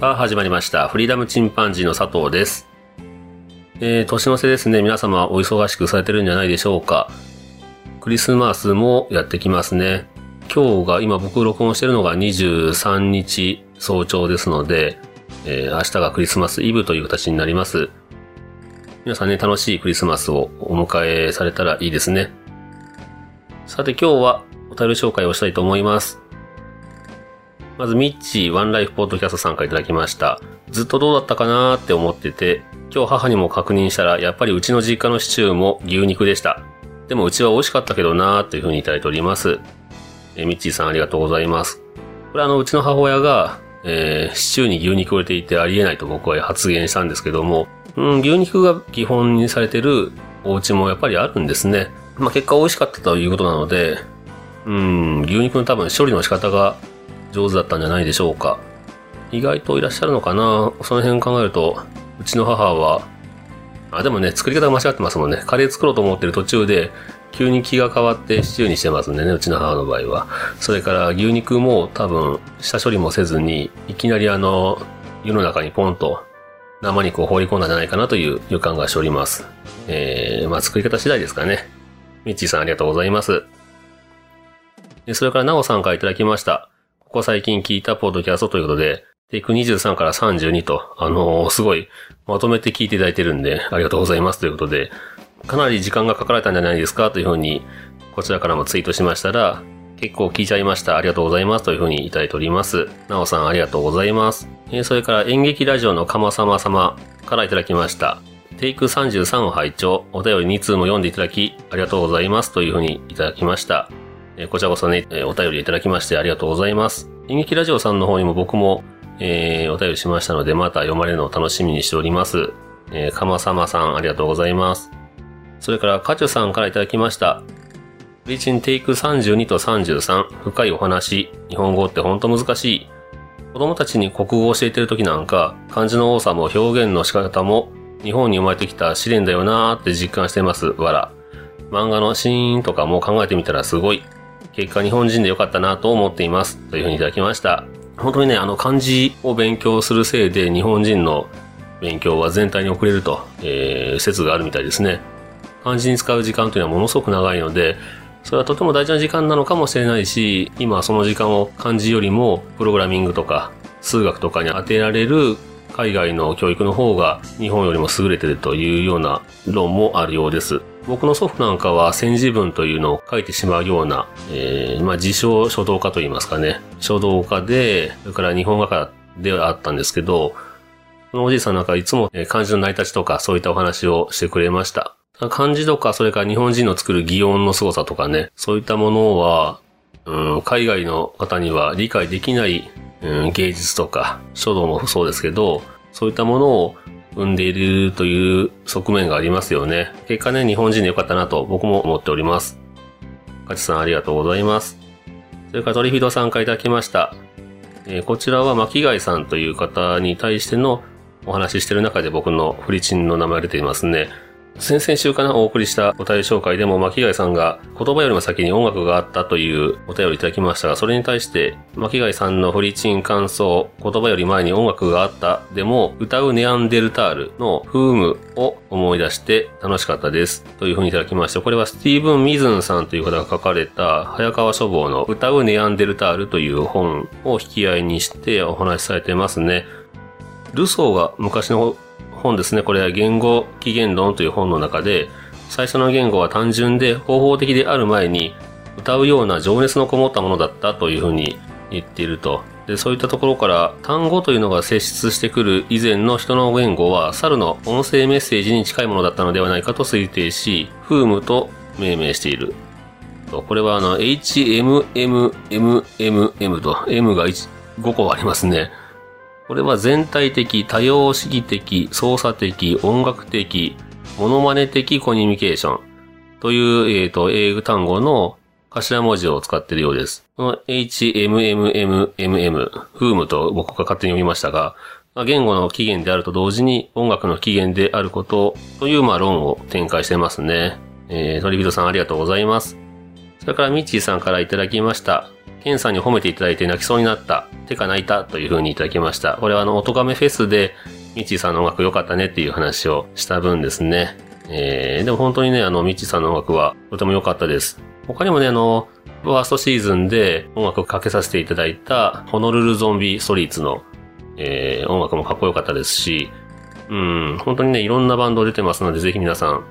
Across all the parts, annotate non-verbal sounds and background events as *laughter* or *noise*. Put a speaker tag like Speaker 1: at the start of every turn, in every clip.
Speaker 1: さあ始まりました。フリーダムチンパンジーの佐藤です。えー、年の瀬ですね。皆様お忙しくされてるんじゃないでしょうか。クリスマスもやってきますね。今日が、今僕録音してるのが23日早朝ですので、えー、明日がクリスマスイブという形になります。皆さんね、楽しいクリスマスをお迎えされたらいいですね。さて今日はお便り紹介をしたいと思います。まず、ミッチーワンライフポッドキャストさんからいただきました。ずっとどうだったかなーって思ってて、今日母にも確認したら、やっぱりうちの実家のシチューも牛肉でした。でもうちは美味しかったけどなーっていう風にいただいております。えミッチーさんありがとうございます。これあの、うちの母親が、えーシチューに牛肉を入れていてありえないと僕は発言したんですけども、うん、牛肉が基本にされてるお家もやっぱりあるんですね。まあ結果美味しかったということなので、うん、牛肉の多分処理の仕方が上手だったんじゃないでしょうか。意外といらっしゃるのかなその辺考えると、うちの母は、あ、でもね、作り方間違ってますもんね。カレー作ろうと思ってる途中で、急に気が変わってシチューにしてますんでね、うちの母の場合は。それから牛肉も多分、下処理もせずに、いきなりあの、湯の中にポンと生肉を放り込んだんじゃないかなという予感がしております。えー、まあ作り方次第ですかね。ミッチーさんありがとうございます。でそれから、なおさんからいただきました。ここ最近聞いたポッドキャストということで、テイク23から32と、あのーすごい、まとめて聞いていただいてるんで、ありがとうございますということで、かなり時間がかかられたんじゃないですか？というふうに、こちらからもツイートしましたら、結構聞いちゃいました。ありがとうございます。というふうにいただいております。なおさんありがとうございます。えーそれから演劇ラジオのかまさま様からいただきました。テイク33を拝聴お便り2通も読んでいただき、ありがとうございます。というふうにいただきました。えこちらこそね、えお便りいただきましてありがとうございます。演劇ラジオさんの方にも僕も、えーお便りしましたので、また読まれるのを楽しみにしております。えーかまさまさんありがとうございます。それから、カチュさんからいただきました。フリチンテイク32と33、深いお話、日本語ってほんと難しい。子供たちに国語を教えてる時なんか、漢字の多さも表現の仕方も、日本に生まれてきた試練だよなーって実感してます。わら。漫画のシーンとかも考えてみたらすごい。結果日本人でよかったなと思っています。というふうにいただきました。本当にね、あの漢字を勉強するせいで日本人の勉強は全体に遅れると、えー説があるみたいですね。漢字に使う時間というのはものすごく長いので、それはとても大事な時間なのかもしれないし、今その時間を漢字よりもプログラミングとか数学とかに当てられる海外の教育の方が日本よりも優れてるというような論もあるようです。僕の祖父なんかは戦時文というのを書いてしまうような、えーまあ自称書道家といいますかね。書道家で、それから日本画家ではあったんですけど、そのおじいさんなんかいつも漢字の成り立ちとかそういったお話をしてくれました。漢字とか、それから日本人の作る擬音の凄さとかね、そういったものは、うん、海外の方には理解できない、うん、芸術とか、書道もそうですけど、そういったものを生んでいるという側面がありますよね。結果ね、日本人で良かったなと僕も思っております。カチさんありがとうございます。それからトリフィードさんからいただきました。えーこちらは巻貝さんという方に対してのお話ししてる中で僕のフリチンの名前が出ていますね。先々週かなお送りしたお便り紹介でも巻貝さんが言葉よりも先に音楽があったというお便りいただきましたが、それに対して巻貝さんのフリチン感想、言葉より前に音楽があったでも歌うネアンデルタールのフームを思い出して楽しかったです。というふうにいただきまして、これはスティーブン・ミズンさんという方が書かれた早川書房の歌うネアンデルタールという本を引き合いにしてお話しされてますね。ルソーが昔の本ですね。これは言語起源論という本の中で、最初の言語は単純で方法的である前に、歌うような情熱のこもったものだったというふうに言っていると。で、そういったところから、単語というのが接出してくる以前の人の言語は、猿の音声メッセージに近いものだったのではないかと推定し、フームと命名している。これはあの、HMMMMM と、M が5個ありますね。これは全体的、多様主義的、操作的、音楽的、モノマネ的コミュニケーションという、えっ、ー、と、英語単語の頭文字を使っているようです。この HMMMMM、フームと僕が勝手に読みましたが、言語の起源であると同時に音楽の起源であることという、まあ、論を展開してますね。えー、トリビトさんありがとうございます。それからミッチーさんからいただきました。ケンさんに褒めていただいて泣きそうになった。手が泣いたという風にいただきました。これはあの、音亀フェスで、ミッチーさんの音楽良かったねっていう話をした分ですね。えー、でも本当にね、あの、ミッチーさんの音楽はとても良かったです。他にもね、あの、ファーストシーズンで音楽をかけさせていただいた、ホノルルゾンビストリーツの、えー、音楽もかっこよかったですし、うん、本当にね、いろんなバンド出てますので、ぜひ皆さん、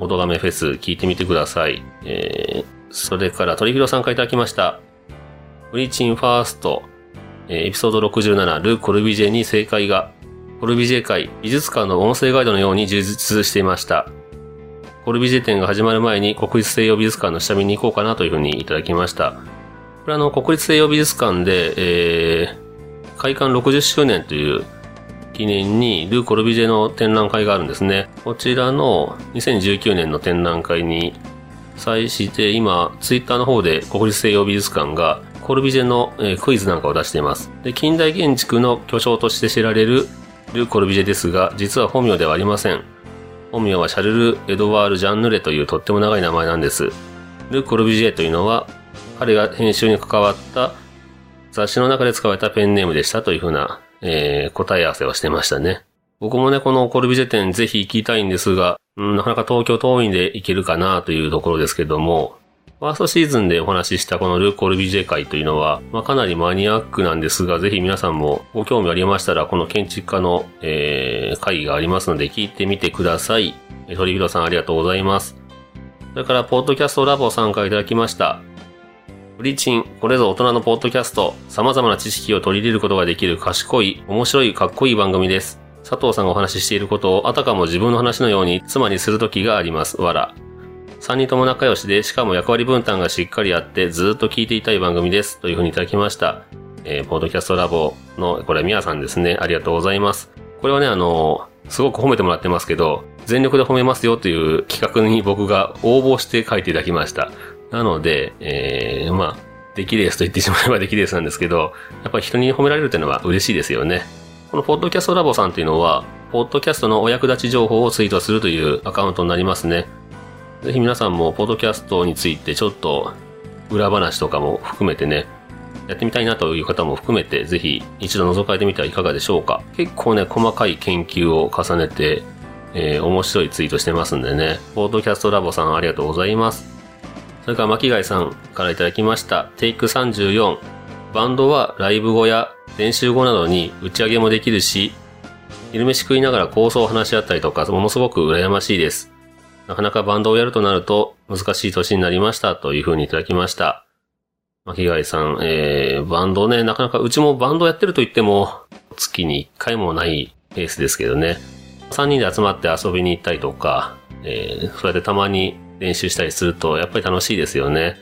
Speaker 1: 音亀フェス聞いてみてください。えー、それから、鳥広さんからいただきました。ブリチンファースト、えー、エピソード67、ル・コルビジェに正解が、コルビジェ会、美術館の音声ガイドのように充実していました。コルビジェ展が始まる前に国立西洋美術館の下見に行こうかなというふうにいただきました。これあの、国立西洋美術館で、えー、開館60周年という記念にルー・コルビジェの展覧会があるんですね。こちらの2019年の展覧会に際して今、ツイッターの方で国立西洋美術館がコルビジェの、え、クイズなんかを出しています。で、近代建築の巨匠として知られるル・コルビジェですが、実は本名ではありません。本名はシャルル・エドワール・ジャンヌレというとっても長い名前なんです。ル・コルビジェというのは、彼が編集に関わった雑誌の中で使われたペンネームでしたというふうな、えー、答え合わせをしてましたね。僕もね、このコルビジェ展ぜひ行きたいんですが、うん、なかなか東京遠いんで行けるかなというところですけども、ファーストシーズンでお話ししたこのルー・コールビジェ会というのは、まあ、かなりマニアックなんですが、ぜひ皆さんもご興味ありましたら、この建築家の、えー、会がありますので聞いてみてください。トリビロさんありがとうございます。それから、ポッドキャストラボ参加いただきました。ブリチン、これぞ大人のポッドキャスト、様々な知識を取り入れることができる賢い、面白い、かっこいい番組です。佐藤さんがお話ししていることをあたかも自分の話のように妻にする時があります。わら。3人とも仲良しで、しかも役割分担がしっかりあって、ずっと聞いていたい番組です。というふうにいただきました。えー、ポードキャストラボの、これ、みやさんですね。ありがとうございます。これはね、あのすごく褒めてもらってますけど、全力で褒めますよという企画に僕が応募して書いていただきました。なので、えー、まあ、出来レースと言ってしまえば出来レースなんですけど、やっぱり人に褒められるというのは嬉しいですよね。このポッドキャストラボさんというのは、ポッドキャストのお役立ち情報をツイートするというアカウントになりますね。ぜひ皆さんも、ポッドキャストについてちょっと、裏話とかも含めてね、やってみたいなという方も含めて、ぜひ一度覗かれてみてはいかがでしょうか。結構ね、細かい研究を重ねて、えー、面白いツイートしてますんでね、ポッドキャストラボさんありがとうございます。それから巻貝さんからいただきました、テイク34。バンドはライブ後や練習後などに打ち上げもできるし、昼飯食いながら構想を話し合ったりとか、ものすごく羨ましいです。なかなかバンドをやるとなると難しい年になりましたというふうにいただきました。巻貝さん、えー、バンドね、なかなかうちもバンドやってると言っても月に1回もないペースですけどね。3人で集まって遊びに行ったりとか、えー、そうやってたまに練習したりするとやっぱり楽しいですよね。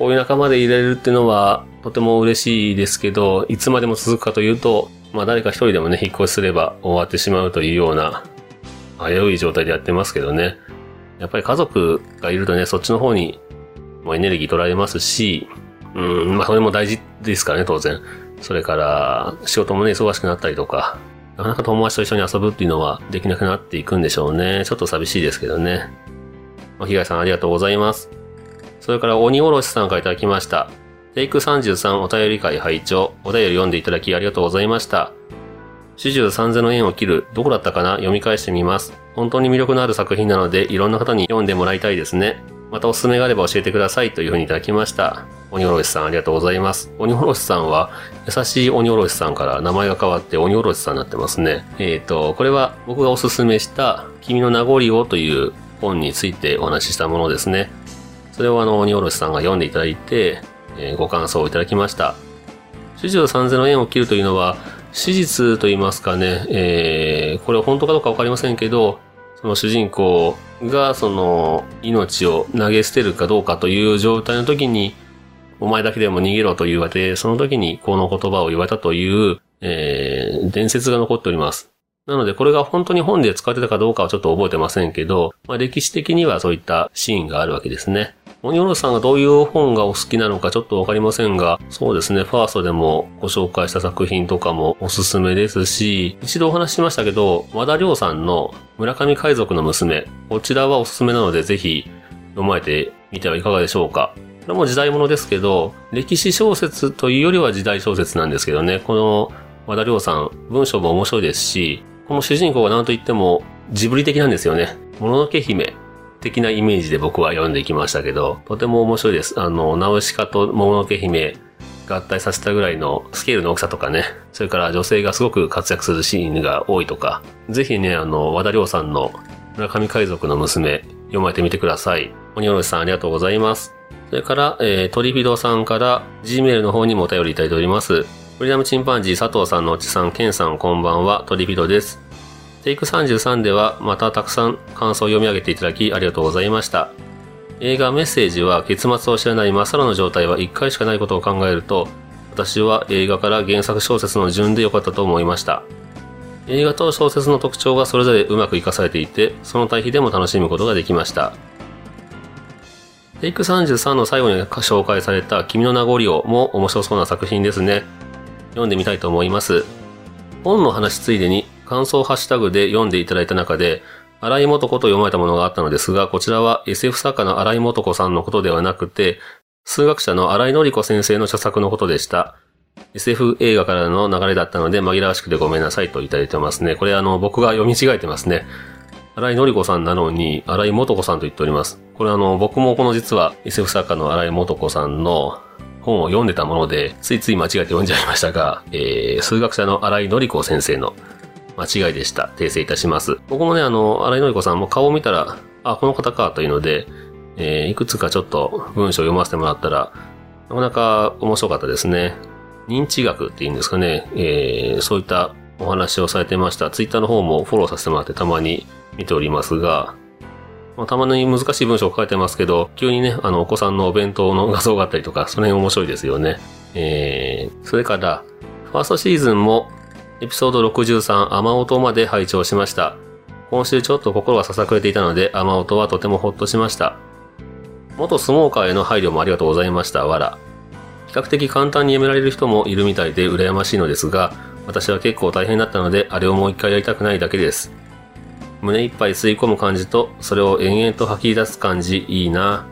Speaker 1: こういう仲間でいられるっていうのはとても嬉しいですけど、いつまでも続くかというと、まあ誰か一人でもね、引っ越しすれば終わってしまうというような危うい状態でやってますけどね。やっぱり家族がいるとね、そっちの方にもエネルギー取られますし、うん、まあそれも大事ですからね、当然。それから、仕事もね、忙しくなったりとか、なかなか友達と一緒に遊ぶっていうのはできなくなっていくんでしょうね。ちょっと寂しいですけどね。まあ、被害さんありがとうございます。それから鬼おろしさんからいただきました。テイク33お便り会拝聴お便り読んでいただきありがとうございました。始終三千の円を切る、どこだったかな？読み返してみます。本当に魅力のある作品なので、いろんな方に読んでもらいたいですね。またおすすめがあれば教えてくださいというふうにいただきました。鬼おろしさんありがとうございます。鬼おろしさんは、優しい鬼おろしさんから名前が変わって鬼おろしさんになってますね。えっ、ー、と、これは僕がおすすめした君の名残をという本についてお話ししたものですね。それをあの、鬼おろしさんが読んでいただいて、えー、ご感想をいただきました。主従三千の円を切るというのは、史実と言いますかね、えー、これ本当かどうかわかりませんけど、その主人公がその命を投げ捨てるかどうかという状態の時に、お前だけでも逃げろと言われて、その時にこの言葉を言われたというえー、伝説が残っております。なので、これが本当に本で使ってたかどうかはちょっと覚えてませんけど、まあ、歴史的にはそういったシーンがあるわけですね。鬼おろさんがどういう本がお好きなのかちょっとわかりませんが、そうですね、ファーストでもご紹介した作品とかもおすすめですし、一度お話ししましたけど、和田亮さんの村上海賊の娘、こちらはおすすめなのでぜひ読まれてみてはいかがでしょうか。これも時代物ですけど、歴史小説というよりは時代小説なんですけどね、この和田亮さん、文章も面白いですし、この主人公が何と言ってもジブリ的なんですよね。もののけ姫的なイメージで僕は読んでいきましたけど、とても面白いです。あの、ナウシカともののけ姫合体させたぐらいのスケールの大きさとかね、それから女性がすごく活躍するシーンが多いとか、ぜひね、あの、和田亮さんの村上海賊の娘、読まれてみてください。鬼おろしさんありがとうございます。それから、えー、トリフィドさんから Gmail の方にもお便りいただいております。フリダムチンパンジー佐藤さんのおちさん、ケンさんこんばんは、トリフィドです。テイク33ではまたたくさん感想を読み上げていただきありがとうございました。映画メッセージは結末を知らないまっさらの状態は1回しかないことを考えると、私は映画から原作小説の順で良かったと思いました。映画と小説の特徴がそれぞれうまく活かされていて、その対比でも楽しむことができました。テイク33の最後に紹介された君の名残をも面白そうな作品ですね。読んでみたいと思います。本の話ついでに感想ハッシュタグで読んでいただいた中で、荒井元子と読まれたものがあったのですが、こちらは SF 作家の荒井元子さんのことではなくて、数学者の荒井の子先生の著作のことでした。SF 映画からの流れだったので紛らわしくてごめんなさいといただいてますね。これあの、僕が読み違えてますね。荒井のり子さんなのに、荒井元子さんと言っております。これあの、僕もこの実は SF 作家の荒井元子さんの本を読んでたもので、ついつい間違えて読んじゃいましたが、えー、数学者の荒井のり子先生の間違いでした。訂正いたします。僕もね、あの、荒井のり子さんも顔を見たら、あ、この方かというので、えー、いくつかちょっと文章を読ませてもらったら、なかなか面白かったですね。認知学っていうんですかね、えー、そういったお話をされてました。ツイッターの方もフォローさせてもらってたまに見ておりますが、まあ、たまに難しい文章を書いてますけど、急にね、あの、お子さんのお弁当の画像があったりとか、その辺面白いですよね。えー、それから、ファーストシーズンも、エピソード63、雨音まで拝聴しました。今週ちょっと心がささくれていたので、雨音はとてもほっとしました。元相撲界への配慮もありがとうございました。わら。比較的簡単にやめられる人もいるみたいで羨ましいのですが、私は結構大変だったので、あれをもう一回やりたくないだけです。胸いっぱい吸い込む感じと、それを延々と吐き出す感じ、いいな。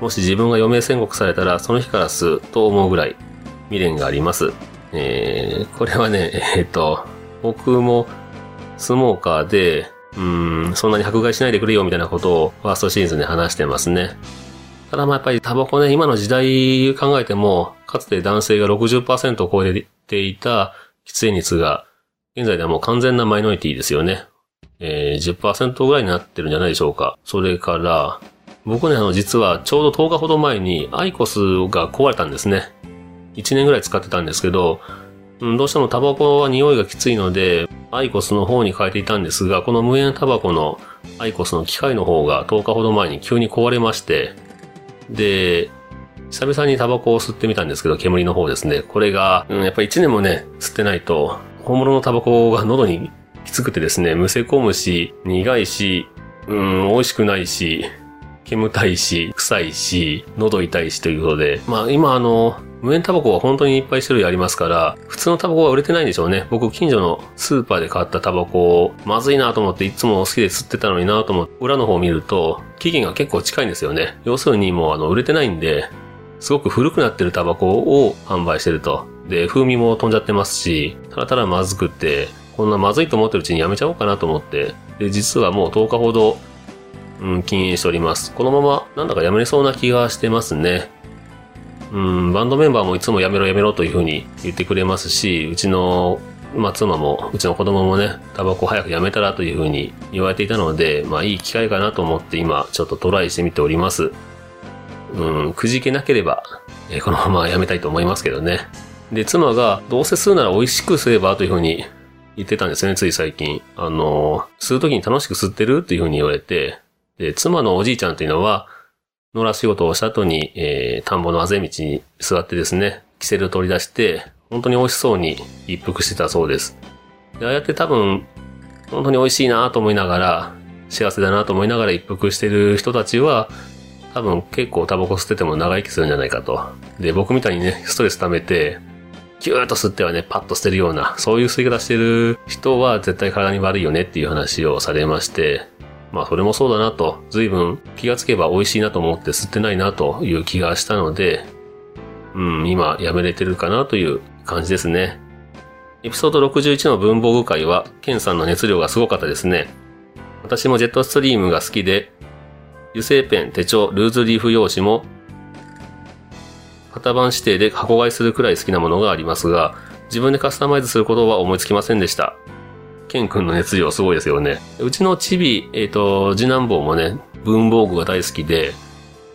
Speaker 1: もし自分が余命宣告されたら、その日から吸うと思うぐらい、未練があります。えー、これはね、*laughs* えー、っと、僕も、スモーカーで、うん、そんなに迫害しないでくれよみたいなことを、ファーストシーズンで話してますね。ただまあやっぱりタバコね、今の時代考えても、かつて男性が60%を超えていた喫煙率が、現在ではもう完全なマイノリティですよね。えー、10%ぐらいになってるんじゃないでしょうか。それから、僕ね、あの、実はちょうど10日ほど前にアイコスが壊れたんですね。1年ぐらい使ってたんですけど、うん、どうしてもタバコは匂いがきついので、アイコスの方に変えていたんですが、この無煙タバコのアイコスの機械の方が10日ほど前に急に壊れまして、で、久々にタバコを吸ってみたんですけど、煙の方ですね。これが、うん、やっぱり1年もね、吸ってないと、本物のタバコが喉にきつくてですね、むせ込むし、苦いし、うん、美味しくないし、煙たいし、臭いし、喉痛いしということで、まあ今あの、無煙タバコは本当にいっぱい種類ありますから、普通のタバコは売れてないんでしょうね。僕、近所のスーパーで買ったタバコを、まずいなと思っていつも好きで吸ってたのになと思って、裏の方を見ると、期限が結構近いんですよね。要するにもうあの、売れてないんで、すごく古くなってるタバコを販売してると。で、風味も飛んじゃってますし、ただただまずくって、こんなまずいと思ってるうちにやめちゃおうかなと思って、で、実はもう10日ほど、うん、禁煙しております。このまま、なんだかやめれそうな気がしてますね。うん、バンドメンバーもいつもやめろやめろというふうに言ってくれますし、うちの、まあ、妻も、うちの子供もね、タバコ早くやめたらというふうに言われていたので、まあ、いい機会かなと思って今、ちょっとトライしてみております。うん、くじけなければ、えこのままやめたいと思いますけどね。で、妻が、どうせ吸うなら美味しく吸えばというふうに言ってたんですね、つい最近。あの、吸う時に楽しく吸ってるっていうふうに言われて、で、妻のおじいちゃんというのは、野良仕事をした後に、えー、田んぼのあぜ道に座ってですね、キセルを取り出して、本当に美味しそうに一服してたそうです。でああやって多分、本当に美味しいなと思いながら、幸せだなと思いながら一服してる人たちは、多分結構タバコ吸ってても長生きするんじゃないかと。で、僕みたいにね、ストレス溜めて、ギューッと吸ってはね、パッと捨てるような、そういう吸い方してる人は絶対体に悪いよねっていう話をされまして、まあそれもそうだなと、随分気がつけば美味しいなと思って吸ってないなという気がしたので、うん、今やめれてるかなという感じですね。エピソード61の文房具会は、ケンさんの熱量がすごかったですね。私もジェットストリームが好きで、油性ペン、手帳、ルーズリーフ用紙も、型番指定で箱買いするくらい好きなものがありますが、自分でカスタマイズすることは思いつきませんでした。ケン君の熱量すごいですよね。うちのチビ、えっ、と、次男坊もね、文房具が大好きで、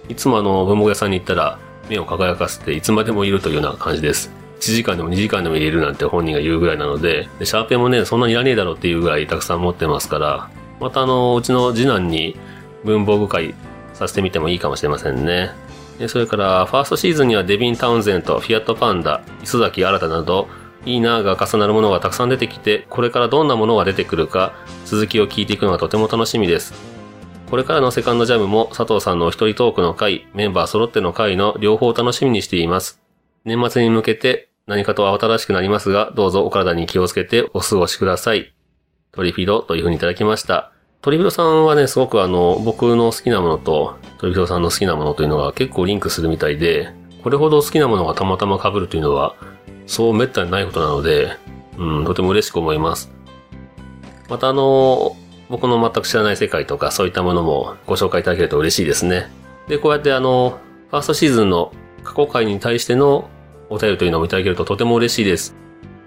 Speaker 1: いつもあの、文房具屋さんに行ったら、目を輝かせていつまでもいるというような感じです。1時間でも2時間でも入れるなんて本人が言うぐらいなので、でシャーペンもね、そんなにいらねえだろうっていうぐらいたくさん持ってますから、またあの、うちの次男に文房具会させてみてもいいかもしれませんね。それから、ファーストシーズンにはデビン・タウンゼント、フィアット・パンダ、磯崎新など、いいなが重なるものがたくさん出てきて、これからどんなものが出てくるか、続きを聞いていくのがとても楽しみです。これからのセカンドジャムも佐藤さんのお一人トークの回、メンバー揃っての回の両方を楽しみにしています。年末に向けて何かと慌ただしくなりますが、どうぞお体に気をつけてお過ごしください。トリフィドという風にいただきました。トリフィドさんはね、すごくあの、僕の好きなものと、トリフィドさんの好きなものというのが結構リンクするみたいで、これほど好きなものがたまたま被るというのは、そう滅多にないことなので、うん、とても嬉しく思います。またあの、僕の全く知らない世界とかそういったものもご紹介いただけると嬉しいですね。で、こうやってあの、ファーストシーズンの過去回に対してのお便りというのもいただけるととても嬉しいです。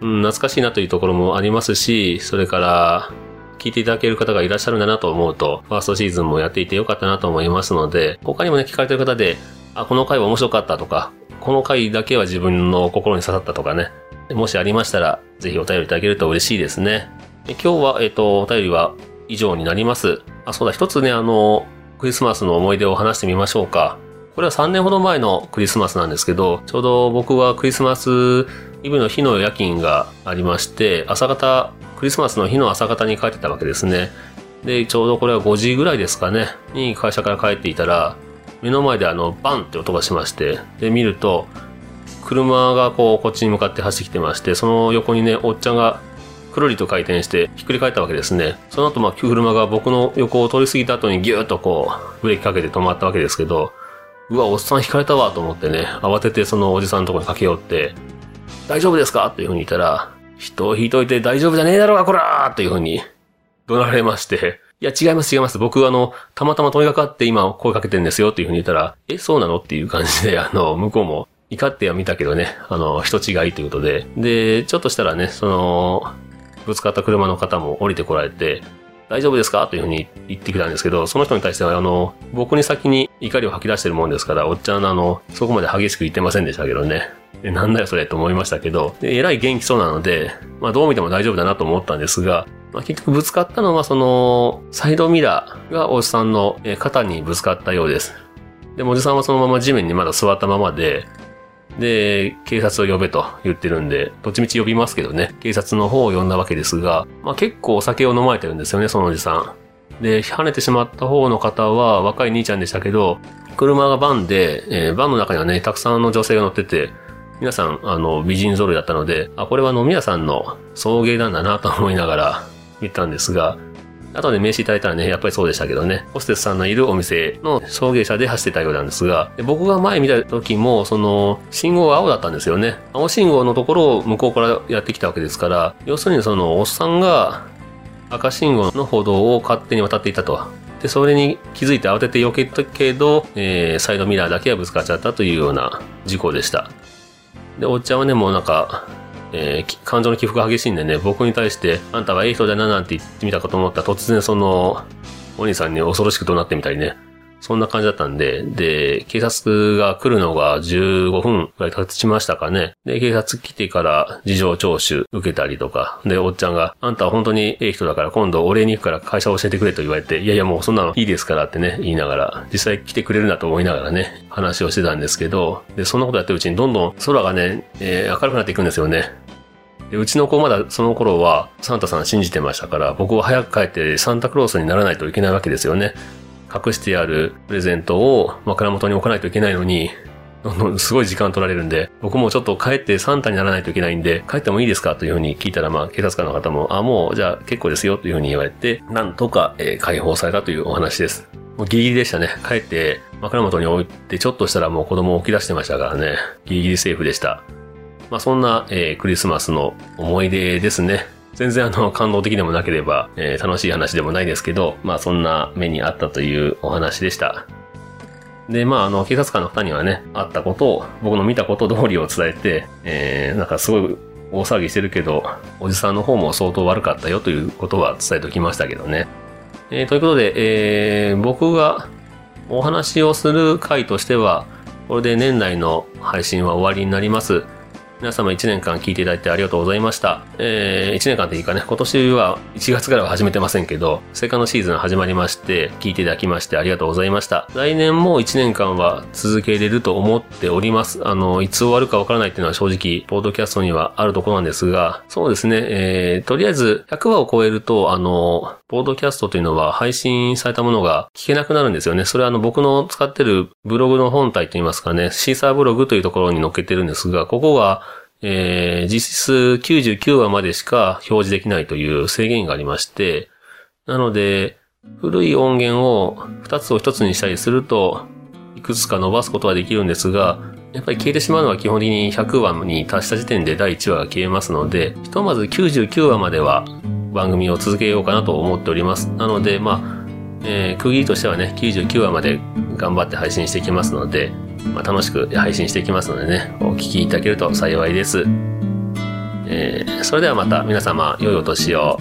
Speaker 1: うん、懐かしいなというところもありますし、それから、聞いていただける方がいらっしゃるんだなと思うと、ファーストシーズンもやっていてよかったなと思いますので、他にもね、聞かれてる方で、あ、この回は面白かったとか、この回だけは自分の心に刺さったとかね、もしありましたら、ぜひお便りいただけると嬉しいですね。今日は、えっ、と、お便りは以上になります。あ、そうだ、一つね、あの、クリスマスの思い出を話してみましょうか。これは3年ほど前のクリスマスなんですけど、ちょうど僕はクリスマスイブの日の夜勤がありまして、朝方、クリスマスの日の朝方に帰ってたわけですね。で、ちょうどこれは5時ぐらいですかね、に会社から帰っていたら、目の前であの、バンって音がしまして、で、見ると、車がこう、こっちに向かって走ってきてまして、その横にね、おっちゃんがくるりと回転してひっくり返ったわけですね。その後、まあ、車が僕の横を通り過ぎた後にギューッとこう、ブレーキかけて止まったわけですけど、うわ、おっさん引かれたわと思ってね、慌ててそのおじさんのところに駆け寄って、大丈夫ですか？というふうに言ったら、人を引いといて大丈夫じゃねえだろうが、こらー！というふうに *laughs* 怒られまして、いや、違います、違います。僕、あの、たまたま通りがかって今声かけてんですよっていうふうに言ったら、え、そうなの？っていう感じで、*laughs* あの、向こうも怒っては見たけどね、あの、人違いということで、で、ちょっとしたらね、その、ぶつかった車の方も降りてこられて、大丈夫ですか？というふうに言ってきたんですけど、その人に対しては、あの、僕に先に怒りを吐き出してるもんですから、おっちゃんの、あの、そこまで激しく言ってませんでしたけどね。でなんだよそれと思いましたけど、でえらい元気そうなので、まあどう見ても大丈夫だなと思ったんですが、まあ結局ぶつかったのはその、サイドミラーがおじさんの肩にぶつかったようです。でおじさんはそのまま地面にまだ座ったままで、で、警察を呼べと言ってるんで、どっちみち呼びますけどね、警察の方を呼んだわけですが、まあ結構お酒を飲まれてるんですよね、そのおじさん。で、跳ねてしまった方の方は若い兄ちゃんでしたけど、車がバンで、えーバンの中にはね、たくさんの女性が乗ってて、皆さん、あの、美人揃いだったので、あ、これは飲み屋さんの送迎なんだなと思いながら見たんですが、後で名刺いただいたらね、やっぱりそうでしたけどね、ホステスさんのいるお店の送迎車で走ってたようなんですが、で僕が前見た時も、その、信号が青だったんですよね。青信号のところを向こうからやってきたわけですから、要するにその、おっさんが赤信号の歩道を勝手に渡っていたと。で、それに気づいて慌てて避けたけど、えーサイドミラーだけはぶつかっちゃったというような事故でした。で、おっちゃんはね、もうなんか、えー感情の起伏が激しいんでね、僕に対して、あんたはいい人だななんて言ってみたかと思ったら、突然その、お兄さんに恐ろしく怒鳴ってみたりね、そんな感じだったんで、で、警察が来るのが15分くらい経ちましたかね。で、警察来てから事情聴取受けたりとか、で、おっちゃんが、あんたは本当にええ人だから今度お礼に行くから会社教えてくれと言われて、いやいやもうそんなのいいですからってね、言いながら、実際来てくれるなと思いながらね、話をしてたんですけど、で、そんなことやってるうちにどんどん空がね、えー、明るくなっていくんですよね。で、うちの子まだその頃はサンタさん信じてましたから、僕は早く帰ってサンタクロースにならないといけないわけですよね。隠してあるプレゼントを枕元に置かないといけないのに、すごい時間取られるんで、僕もちょっと帰ってサンタにならないといけないんで、帰ってもいいですかというふうに聞いたら、まあ、警察官の方も、あ、もう、じゃあ結構ですよというふうに言われて、なんとか、えー、解放されたというお話です。もうギリギリでしたね。帰って枕元に置いてちょっとしたらもう子供を起き出してましたからね。ギリギリセーフでした。まあ、そんな、えー、クリスマスの思い出ですね。全然あの、感動的でもなければ、えー、楽しい話でもないですけど、まあそんな目にあったというお話でした。で、まああの、警察官の二人にはね、あったことを、僕の見たこと通りを伝えて、えー、なんかすごい大騒ぎしてるけど、おじさんの方も相当悪かったよということは伝えておきましたけどね。えー、ということで、えー、僕がお話をする回としては、これで年内の配信は終わりになります。皆様1年間聞いていただいてありがとうございました。えー、1年間でいいかね、今年は1月からは始めてませんけど、セカンドシーズン始まりまして、聞いていただきましてありがとうございました。来年も1年間は続けれると思っております。あの、いつ終わるかわからないっていうのは正直、ポードキャストにはあるところなんですが、そうですね、えー、とりあえず100話を超えると、あの、ポードキャストというのは配信されたものが聞けなくなるんですよね。それはあの僕の使ってるブログの本体といいますかね、シーサーブログというところに載っけてるんですが、ここはえー、実質99話までしか表示できないという制限がありまして、なので、古い音源を2つを1つにしたりすると、いくつか伸ばすことはできるんですが、やっぱり消えてしまうのは基本的に100話に達した時点で第1話が消えますので、ひとまず99話までは番組を続けようかなと思っております。なので、まあ、えー、区切りとしてはね、99話まで頑張って配信していきますので、まあ、楽しく配信していきますのでね、お聴きいただけると幸いです。えー、それではまた皆様、良いお年を。